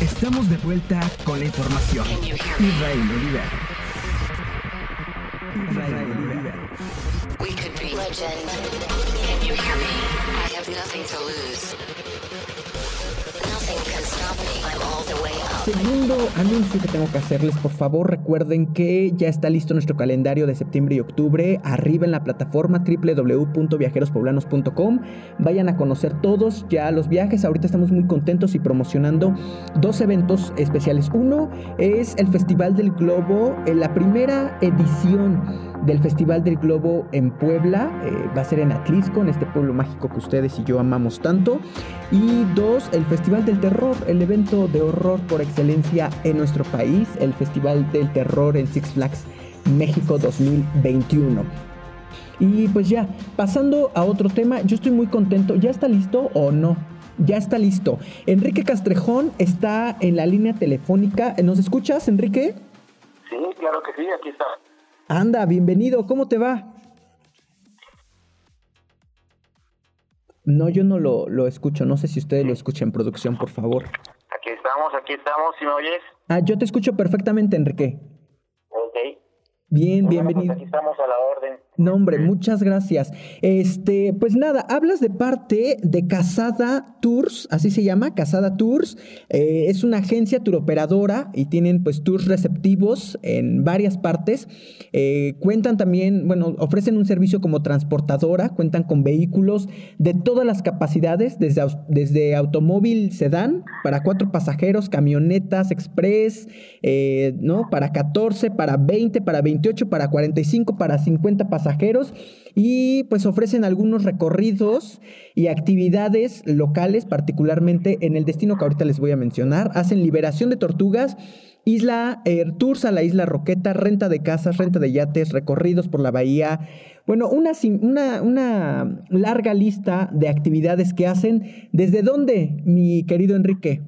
Estamos de vuelta con la información. Israel Oliver. Israel Oliver. We could be legend. Can you hear me? I have nothing to lose. Segundo anuncio que tengo que hacerles, por favor recuerden que ya está listo nuestro calendario de septiembre y octubre, arriba en la plataforma www.viajerospoblanos.com. Vayan a conocer todos ya los viajes, ahorita estamos muy contentos y promocionando dos eventos especiales. Uno es el Festival del Globo, en la primera edición del Festival del Globo en Puebla, eh, va a ser en Atlisco, en este pueblo mágico que ustedes y yo amamos tanto. Y dos, el Festival del Terror, el evento de horror por excelencia en nuestro país, el Festival del Terror en Six Flags México 2021. Y pues ya, pasando a otro tema, yo estoy muy contento. ¿Ya está listo o no? Ya está listo. Enrique Castrejón está en la línea telefónica. ¿Nos escuchas, Enrique? Sí, claro que sí, aquí está. Anda, bienvenido. ¿Cómo te va? No, yo no lo, lo escucho. No sé si ustedes lo escuchan en producción, por favor. Aquí estamos, aquí estamos, ¿sí me oyes? Ah, yo te escucho perfectamente, Enrique. Ok. Bien, bienvenido. aquí estamos a la orden. No, hombre, muchas gracias. Este, pues nada, hablas de parte de Casada Tours, así se llama, Casada Tours. Eh, es una agencia turoperadora y tienen pues tours receptivos en varias partes. Eh, cuentan también, bueno, ofrecen un servicio como transportadora, cuentan con vehículos de todas las capacidades, desde, desde automóvil sedán para cuatro pasajeros, camionetas express, eh, ¿no? Para 14, para 20, para 28, para 45, para 50 pasajeros y pues ofrecen algunos recorridos y actividades locales, particularmente en el destino que ahorita les voy a mencionar. Hacen liberación de tortugas, isla, eh, tours a la isla Roqueta, renta de casas, renta de yates, recorridos por la bahía. Bueno, una, una, una larga lista de actividades que hacen. ¿Desde dónde, mi querido Enrique?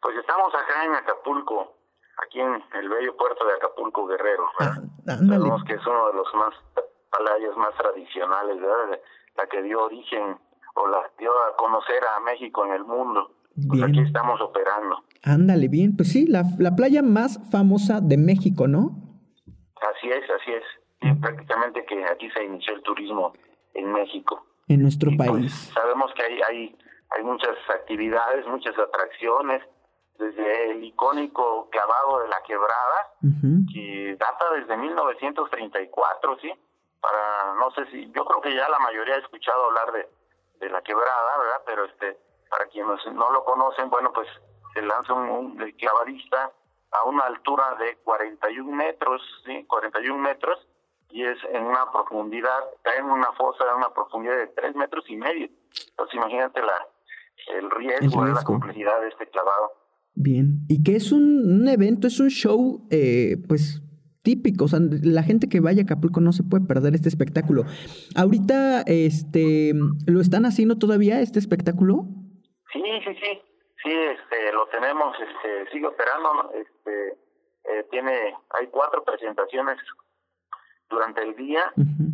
Pues estamos acá en Acapulco, aquí en el bello puerto de Acapulco Guerrero. Ah. Sabemos que es uno de los más playas más tradicionales, ¿verdad? La que dio origen o la dio a conocer a México en el mundo. Pues Bien. aquí estamos operando. Ándale, bien. Pues sí, la, la playa más famosa de México, ¿no? Así es, así es. Y prácticamente que aquí se inició el turismo en México. En nuestro Y, pues, país. sabemos que hay, hay, hay muchas actividades, muchas atracciones, desde el icónico clavado de la quebrada, que data desde 1934, ¿sí? Para, no sé si, yo creo que ya la mayoría ha escuchado hablar de, de la quebrada, ¿verdad? Pero este, para quienes no lo conocen, bueno, pues se lanza un, un clavadista a una altura de 41 metros, ¿sí? 41 metros, y es en una profundidad, está en una fosa de una profundidad de 3 metros y medio. Entonces imagínate la, el riesgo, El la riesgo. complejidad de este clavado. Bien. Y que es un, un evento, es un show, eh, pues típico. O sea, la gente que vaya a Acapulco no se puede perder este espectáculo. Ahorita, este, ¿lo están haciendo todavía este espectáculo? Sí, sí, sí, sí, este, lo tenemos, este, sigue operando, este, eh, tiene, hay cuatro presentaciones durante el día,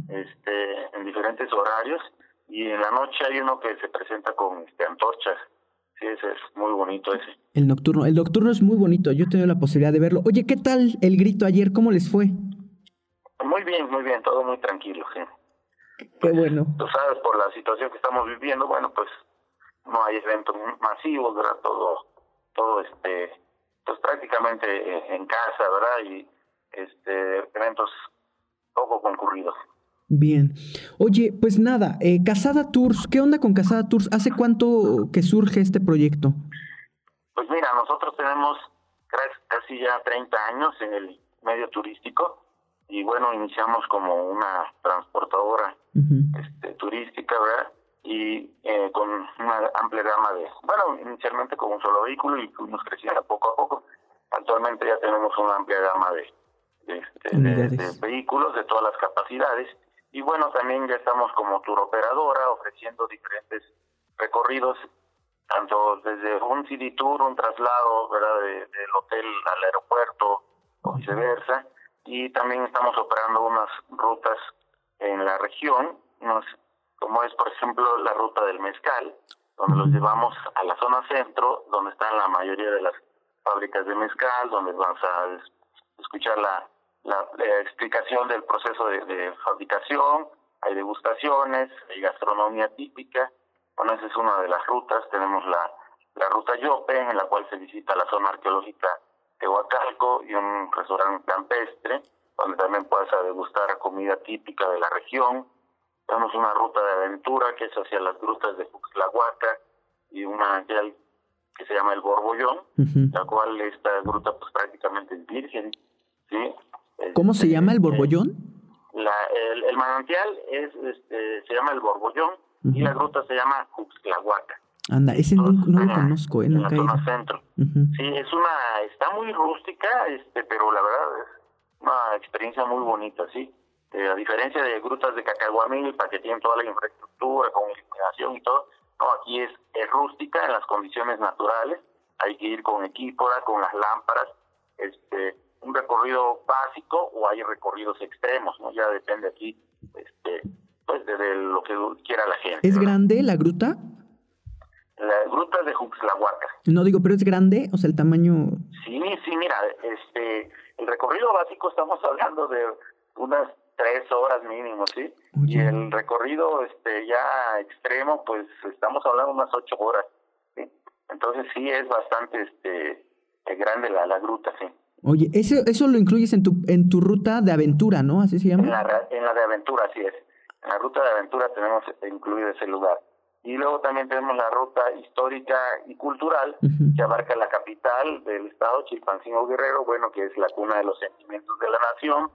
este, en diferentes horarios, y en la noche hay uno que se presenta con este, antorchas, sí, ese es muy bonito ese. El nocturno. El nocturno es muy bonito. Yo he tenido la posibilidad de verlo. Oye, ¿qué tal el grito ayer? ¿Cómo les fue? Muy bien, muy bien, todo muy tranquilo, sí. Qué bueno. Tú sabes, por la situación que estamos viviendo, bueno, pues no hay eventos masivos, ¿verdad? Todo, todo este, pues prácticamente eh, en casa, ¿verdad? Y este, eventos poco concurridos. Bien. Oye, pues nada, eh, Casada Tours, ¿qué onda con Casada Tours? ¿Hace cuánto que surge este proyecto? Pues mira, nosotros tenemos casi- ya 30 años en el medio turístico y bueno, iniciamos como una transportadora este, turística, ¿verdad? Y eh, con una amplia gama de, bueno, inicialmente con un solo vehículo y fuimos creciendo poco a poco. Actualmente ya tenemos una amplia gama de, de, este, de- Unidades. de vehículos de todas las capacidades. Y bueno, también ya estamos como tour operadora ofreciendo diferentes recorridos, tanto desde un city tour, un traslado, ¿verdad? De- del hotel al aeropuerto o viceversa. Y también estamos operando unas rutas en la región, como es por ejemplo la ruta del mezcal, donde los llevamos a la zona centro, donde están la mayoría de las fábricas de mezcal, donde vamos a escuchar la, la, explicación del proceso de, fabricación, hay degustaciones, hay gastronomía típica. Bueno, esa es una de las rutas. Tenemos la, la ruta Yope, en la cual se visita la zona arqueológica de Huacalco y un restaurante campestre, donde también puedes degustar comida típica de la región. Tenemos una ruta de aventura que es hacia las grutas de Huaca y una que se llama el Borbollón, la cual esta gruta pues prácticamente es virgen, ¿sí? ¿Cómo se llama el este, Borbollón? La, el, manantial es, este, se llama el Borbollón y la gruta se llama Huaca. Anda, ese no, lo conozco, ¿eh? En la zona centro. Sí, es una, está muy rústica, este, pero la verdad es una experiencia muy bonita, sí. Eh, a diferencia de grutas de para que tienen toda la infraestructura con iluminación y todo, no, aquí es, es rústica en las condiciones naturales, hay que ir con equipo, con las lámparas, este, un recorrido básico o hay recorridos extremos, ¿no? Ya depende aquí, este, pues de, lo que quiera la gente. ¿Es grande la gruta? La gruta de Juxlahuaca. No digo, pero es grande, o sea, el tamaño. Sí, sí, mira, este, el recorrido básico estamos hablando de unas tres horas mínimo, ¿sí? Y el recorrido este ya extremo, pues estamos hablando unas ocho horas, ¿sí? Entonces sí es bastante este grande la, la gruta, sí. Oye, eso, eso lo incluyes en tu, en tu ruta de aventura, ¿no? ¿Así se llama? En la, en la de aventura, así es. En la ruta de aventura tenemos incluido ese lugar. Y luego también tenemos la ruta histórica y cultural que abarca la capital del estado, Chilpancingo Guerrero, bueno, que es la cuna de los sentimientos de la nación.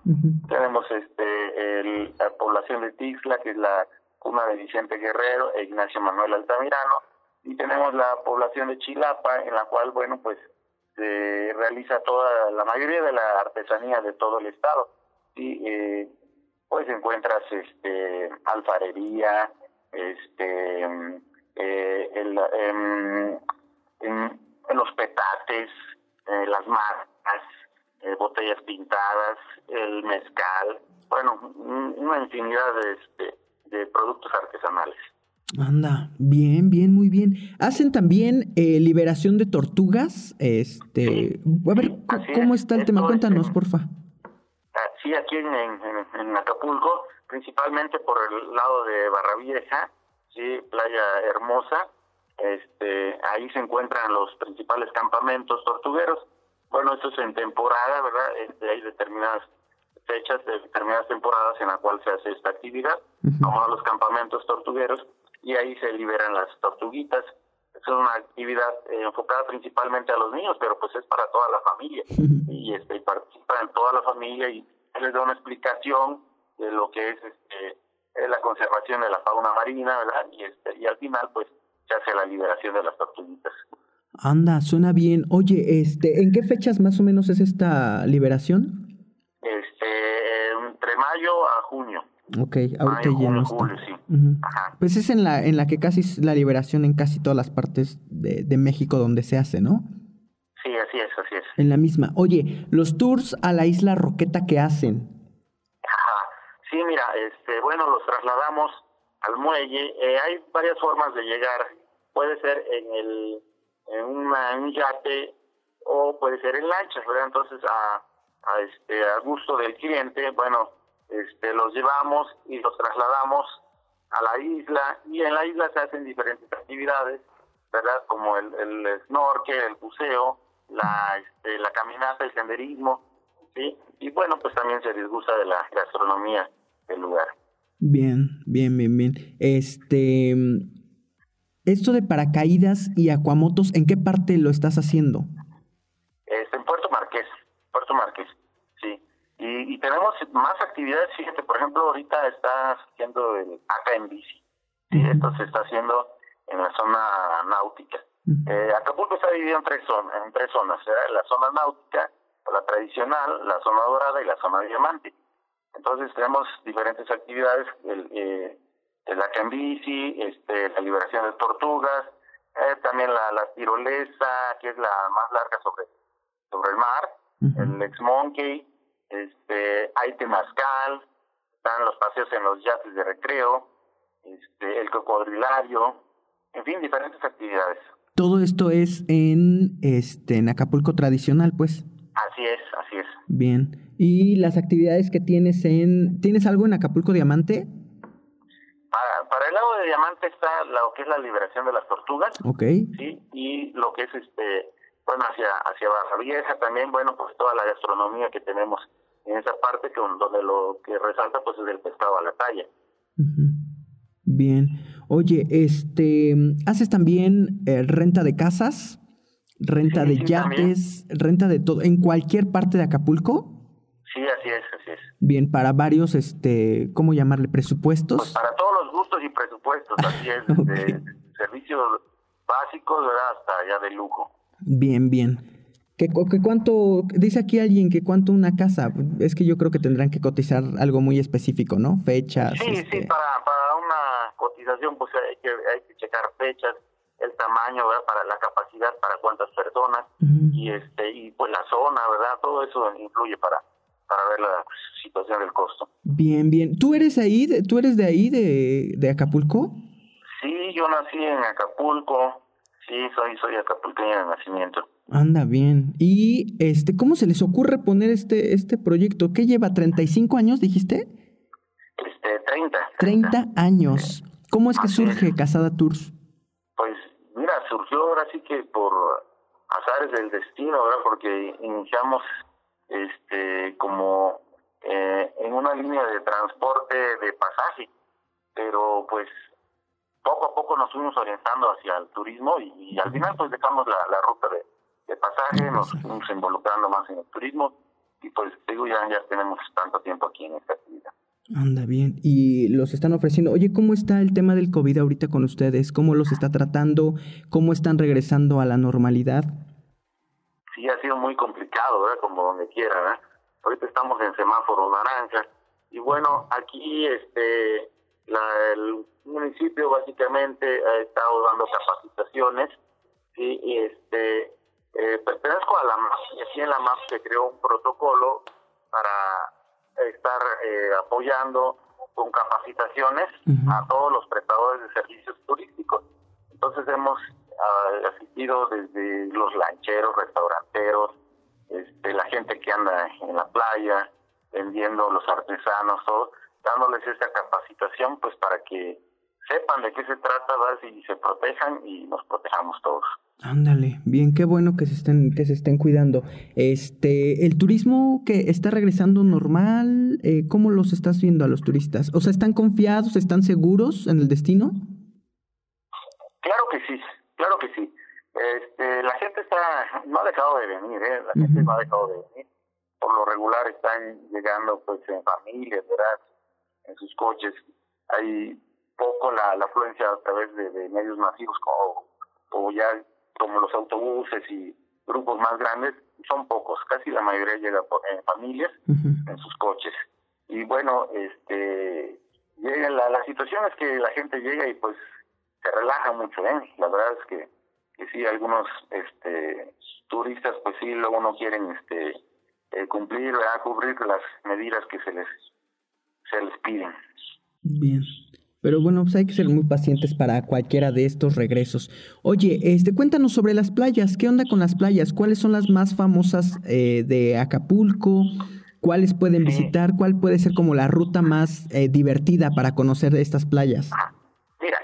Tenemos este el, la población de Tixla, que es la cuna de Vicente Guerrero e Ignacio Manuel Altamirano. Y tenemos la población de Chilapa, en la cual, bueno, pues se realiza toda, la mayoría de la artesanía de todo el estado. Y eh, pues encuentras este alfarería, este eh, el, em, los petates, eh, las marcas, eh, botellas pintadas, el mezcal, bueno, una infinidad de, este, de productos artesanales. Anda, bien, bien, muy bien. Hacen también eh, liberación de tortugas. Este, a ver, ¿cómo está el tema? Cuéntanos, porfa. Ah, sí, aquí en, en, Acapulco, principalmente por el lado de Barra Vieja, sí, playa hermosa. Este, ahí se encuentran los principales campamentos tortugueros. Bueno, esto es en temporada, ¿verdad? Este, hay determinadas fechas, determinadas temporadas en la cual se hace esta actividad, como los campamentos tortugueros y ahí se liberan las tortuguitas. Es una actividad eh, enfocada principalmente a los niños, pero pues es para toda la familia y este participan toda la familia y les da una explicación de lo que es este la conservación de la fauna marina, ¿verdad? Y este y al final pues se hace la liberación de las tortuguitas. Anda, suena bien. Oye, este, ¿en qué fechas más o menos es esta liberación? Este, entre mayo a junio. Ok, ahorita ya no está. Pues es en la, en la que casi es la liberación en casi todas las partes de, de, México donde se hace, ¿no? Sí, así es, así es. En la misma. Oye, los tours a la isla Roqueta que hacen. Ajá. Sí, mira, este, bueno, los trasladamos al muelle. Eh, hay varias formas de llegar. Puede ser en el en, una, un yate o puede ser en lanchas, ¿verdad? Entonces, a, a este a gusto del cliente, bueno, este, los llevamos y los trasladamos a la isla y en la isla se hacen diferentes actividades, ¿verdad? Como el, el snorkel, el buceo, la, este, la caminata, el senderismo, ¿sí? Y bueno, pues también se disgusta de la gastronomía del lugar. Bien, bien, bien, bien. Este, esto de paracaídas y acuamotos, ¿en qué parte lo estás haciendo? Este, en Puerto Marqués, Puerto Marqués. Y, tenemos más actividades, fíjate, por ejemplo, ahorita está haciendo el acá en bici. Esto se está haciendo en la zona náutica. eh, Acapulco está dividido en tres zonas, en tres zonas, la zona náutica, la tradicional, la zona dorada y la zona diamante. Entonces tenemos diferentes actividades, el, eh, el acá en bici, este, la liberación de tortugas, eh, también la, la tirolesa, que es la más larga sobre, sobre el mar, el ex monkey, este, hay temazcal, están los paseos en los yates de recreo, este, el cocodrilario, en fin, diferentes actividades. Todo esto es en este en Acapulco tradicional, pues. Así es, así es. Bien. ¿Y las actividades que tienes en tienes algo en Acapulco Diamante? Para, para el lado de Diamante está lo que es la liberación de las tortugas, Ok. sí, y lo que es este, bueno, hacia hacia Barra Vieja también, bueno, pues toda la gastronomía que tenemos en esa parte que donde lo que resalta pues es el pescado a la talla. Bien. Oye, este, ¿haces también eh, renta de casas? ¿Renta Sí, de sí, yates? ¿Renta de todo? ¿En cualquier parte de Acapulco? Sí, así es, así es. Bien, para varios, este, ¿cómo llamarle? Pues ¿Presupuestos? para todos los gustos y presupuestos, así es, desde servicios básicos, ¿verdad? Hasta ya de lujo. Bien, bien. ¿Qué, qué cuánto, dice aquí alguien que cuánto una casa? Es que yo creo que tendrán que cotizar algo muy específico, ¿no? Fechas. Sí, este, sí, para, para una cotización pues hay que, hay que checar fechas, el tamaño, ¿verdad? Para la capacidad, para cuántas personas y este y pues la zona, ¿verdad? Todo eso influye para para ver la situación del costo. Bien, bien. ¿Tú eres ahí? de- ¿Tú eres de ahí, de, de Acapulco? Sí, yo nací en Acapulco. Sí, soy soy acapulqueño de nacimiento. Anda bien. ¿Y este cómo se les ocurre poner este este proyecto? ¿Qué lleva? ¿35 años, dijiste? Este, 30. 30 años. ¿Cómo es que Así es. surge Casada Tours? Pues mira, surgió ahora sí que por azares del destino, ¿verdad? Porque iniciamos este como eh, en una línea de transporte de pasaje, pero pues poco a poco nos fuimos orientando hacia el turismo y, y al final pues dejamos la, la ruta de, de pasaje, nos fuimos involucrando más en el turismo y pues digo ya, ya tenemos tanto tiempo aquí en esta actividad. Anda bien. Y los están ofreciendo. Oye, ¿cómo está el tema del COVID ahorita con ustedes? ¿Cómo los está tratando? ¿Cómo están regresando a la normalidad? sí ha sido muy complicado, ¿verdad? Como donde quiera, ¿verdad? Ahorita estamos en semáforo naranja y bueno, aquí este la, el municipio básicamente ha estado dando capacitaciones y este eh, pertenezco a la MAP y aquí en la MAP se creó un protocolo para estar eh, apoyando con capacitaciones a todos los prestadores de servicios turísticos. Entonces hemos ah, asistido desde los lancheros, restauranteros, este, la gente que anda en la playa, vendiendo los artesanos, todo, dándoles esta capacitación pues para que sepan de qué se trata, y se protejan y nos protejamos todos. Ándale, bien, qué bueno que se estén, que se estén cuidando. Este, el turismo que está regresando normal, eh, ¿cómo los estás viendo a los turistas? O sea, ¿están confiados, están seguros en el destino? Claro que sí, claro que sí. Este, la gente está, no ha dejado de venir, ¿eh? la gente no ha dejado de venir. Por lo regular están llegando pues en familias, ¿verdad? En sus coches. Hay poco la, la afluencia a través de, de medios masivos como, como ya como los autobuses y grupos más grandes, son pocos, casi la mayoría llega por, en familias en sus coches. Y bueno, este llega la, la situación es que la gente llega y pues se relaja mucho, ¿eh? La verdad es que, que sí, algunos este turistas pues sí luego no quieren este eh, cumplir, ¿verdad? cubrir las medidas que se les se les piden. Bien. Pero bueno, pues hay que ser muy pacientes para cualquiera de estos regresos. Oye, este, cuéntanos sobre las playas. ¿Qué onda con las playas? ¿Cuáles son las más famosas eh, de Acapulco? ¿Cuáles pueden Sí. visitar? ¿Cuál puede ser como la ruta más eh, divertida para conocer estas playas? Mira,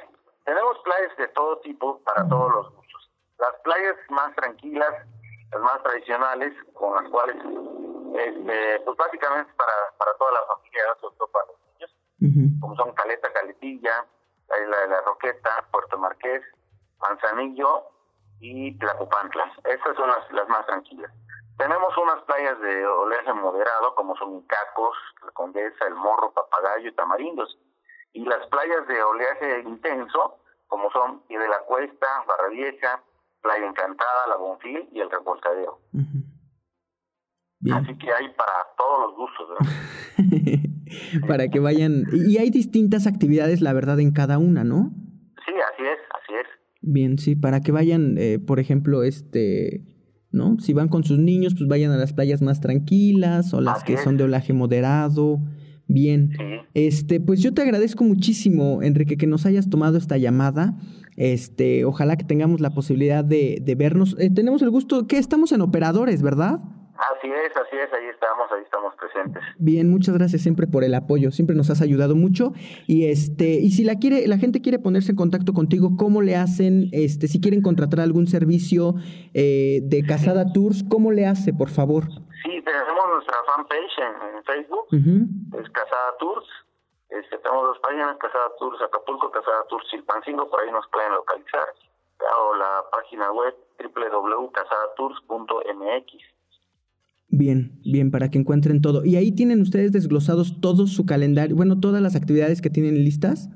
tenemos playas de todo tipo para todos los gustos. Las playas más tranquilas, las más tradicionales, con las cuales, este, pues básicamente para, para toda la familia, sobre todo para los niños, como son Caleta, Caletilla, la isla de la Roqueta, Puerto Marqués, Manzanillo y Tlacopantla. Estas son las, las más tranquilas. Tenemos unas playas de oleaje moderado, como son Incacos, La Condesa, El Morro, Papagayo y Tamarindos. Y las playas de oleaje intenso, como son Pie de la Cuesta, Barra Vieja, Playa Encantada, La Bonfil y El Revolcadero. Bien. Así que hay para todos los gustos. ¿no? para que vayan. Y hay distintas actividades, la verdad, en cada una, ¿no? Sí, así es, así es. Bien, sí, para que vayan, eh, por ejemplo, este, ¿no? Si van con sus niños, pues vayan a las playas más tranquilas o las Así que es. son de olaje moderado. Bien. Sí. Este, pues yo te agradezco muchísimo, Enrique, que nos hayas tomado esta llamada. Este, ojalá que tengamos la posibilidad de, de vernos. Eh, tenemos el gusto que estamos en operadores, ¿verdad? Así es, así es, ahí estamos, ahí estamos presentes. Bien, muchas gracias siempre por el apoyo, siempre nos has ayudado mucho y este y si la quiere la gente quiere ponerse en contacto contigo, ¿cómo le hacen? Este, si quieren contratar algún servicio eh, de Casada Tours, ¿cómo le hace, por favor? Sí, tenemos nuestra fanpage en, en Facebook, Ujú. es Casada Tours. Este, tenemos dos páginas, Casada Tours Acapulco, Casada Tours Chilpancingo, por ahí nos pueden localizar. O la página web www.casadatours.mx. Bien, bien, para que encuentren todo. Y ahí tienen ustedes desglosados todo su calendario, bueno, todas las actividades que tienen listas.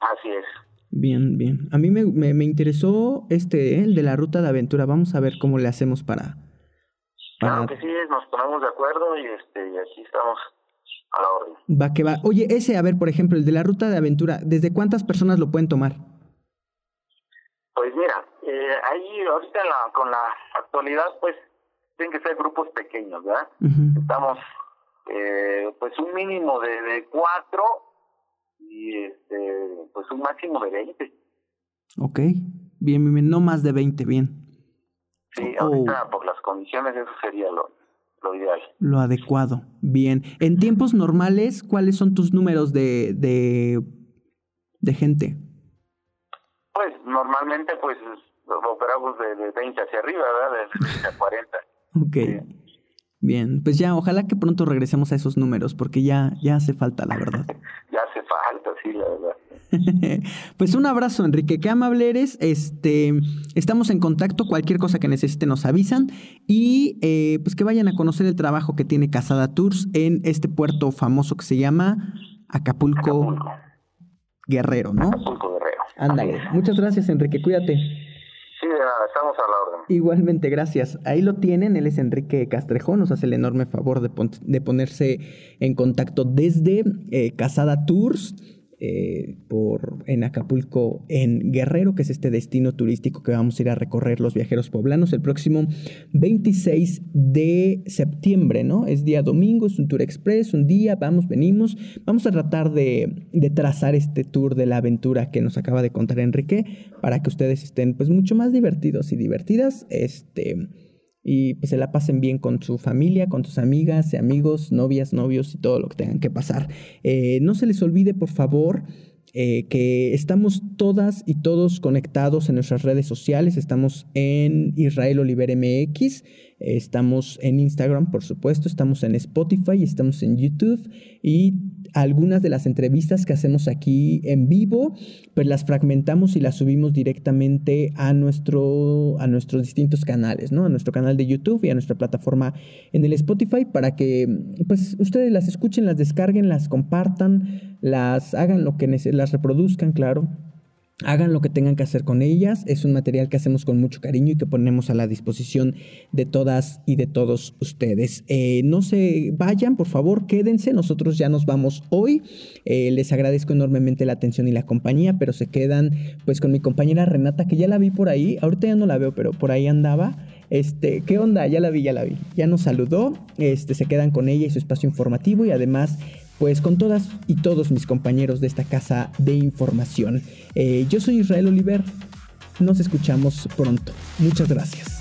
Así es. Bien, bien. A mí me, me- me interesó este, ¿eh? el de la ruta de aventura. Vamos a ver cómo le hacemos para... Claro para... que sí, nos ponemos de acuerdo y este y aquí estamos a la orden. Va que va. Oye, ese, a ver, por ejemplo, el de la ruta de aventura, ¿desde cuántas personas lo pueden tomar? Pues mira, eh, ahí ahorita la- con la actualidad, pues tienen que ser grupos pequeños, ¿verdad? Estamos, eh, pues un mínimo de, de cuatro y este, pues un máximo de veinte. Ok. Bien, bien, bien. No más de 20, bien. Sí, Oh. ahorita por las condiciones eso sería lo, lo ideal. Lo adecuado. Bien. En tiempos normales, ¿cuáles son tus números de, de, de gente? Pues normalmente pues operamos de, de 20 hacia arriba, ¿verdad? De 20 a 40. Ok. Bien. Pues ya, ojalá que pronto regresemos a esos números, porque ya, ya hace falta, la verdad. Ya hace falta, sí, la verdad. pues un abrazo, Enrique. Qué amable eres. Este, estamos en contacto. Cualquier cosa que necesiten nos avisan. Y eh, pues que vayan a conocer el trabajo que tiene Casada Tours en este puerto famoso que se llama Acapulco, Acapulco, Guerrero, ¿no? Acapulco Guerrero. Ándale. Muchas gracias, Enrique. Cuídate. A. Igualmente, gracias. Ahí lo tienen, él es Enrique Castrejón, nos hace el enorme favor de, pon- de ponerse en contacto desde eh, Casada Tours eh, por, en Acapulco, en Guerrero, que es este destino turístico que vamos a ir a recorrer los viajeros poblanos el próximo 26 de septiembre, ¿no? Es día domingo, es un tour express, un día, vamos, venimos. Vamos a tratar de, de trazar este tour de la aventura que nos acaba de contar Enrique para que ustedes estén pues mucho más divertidos y divertidas, este, y pues se la pasen bien con su familia, con sus amigas, amigos, novias, novios y todo lo que tengan que pasar. Eh, no se les olvide, por favor, eh, que estamos todas y todos conectados en nuestras redes sociales. Estamos en Israel Oliver MX, estamos en Instagram, por supuesto, estamos en Spotify, estamos en YouTube y algunas de las entrevistas que hacemos aquí en vivo, pues las fragmentamos y las subimos directamente a, nuestro, a nuestros distintos canales, ¿no? A nuestro canal de YouTube y a nuestra plataforma en el Spotify para que pues ustedes las escuchen, las descarguen, las compartan, las hagan lo que las reproduzcan, claro. Hagan lo que tengan que hacer con ellas. Es un material que hacemos con mucho cariño y que ponemos a la disposición de todas y de todos ustedes. Eh, no se vayan, por favor, quédense. Nosotros ya nos vamos hoy. Eh, les agradezco enormemente la atención y la compañía, pero se quedan pues con mi compañera Renata, que ya la vi por ahí. Ahorita ya no la veo, pero por ahí andaba. Este, ¿qué onda? Ya la vi, ya la vi. Ya nos saludó. Este, se quedan con ella y su espacio informativo y además pues con todas y todos mis compañeros de esta casa de información. Eh, yo soy Israel Oliver, nos escuchamos pronto. Muchas gracias.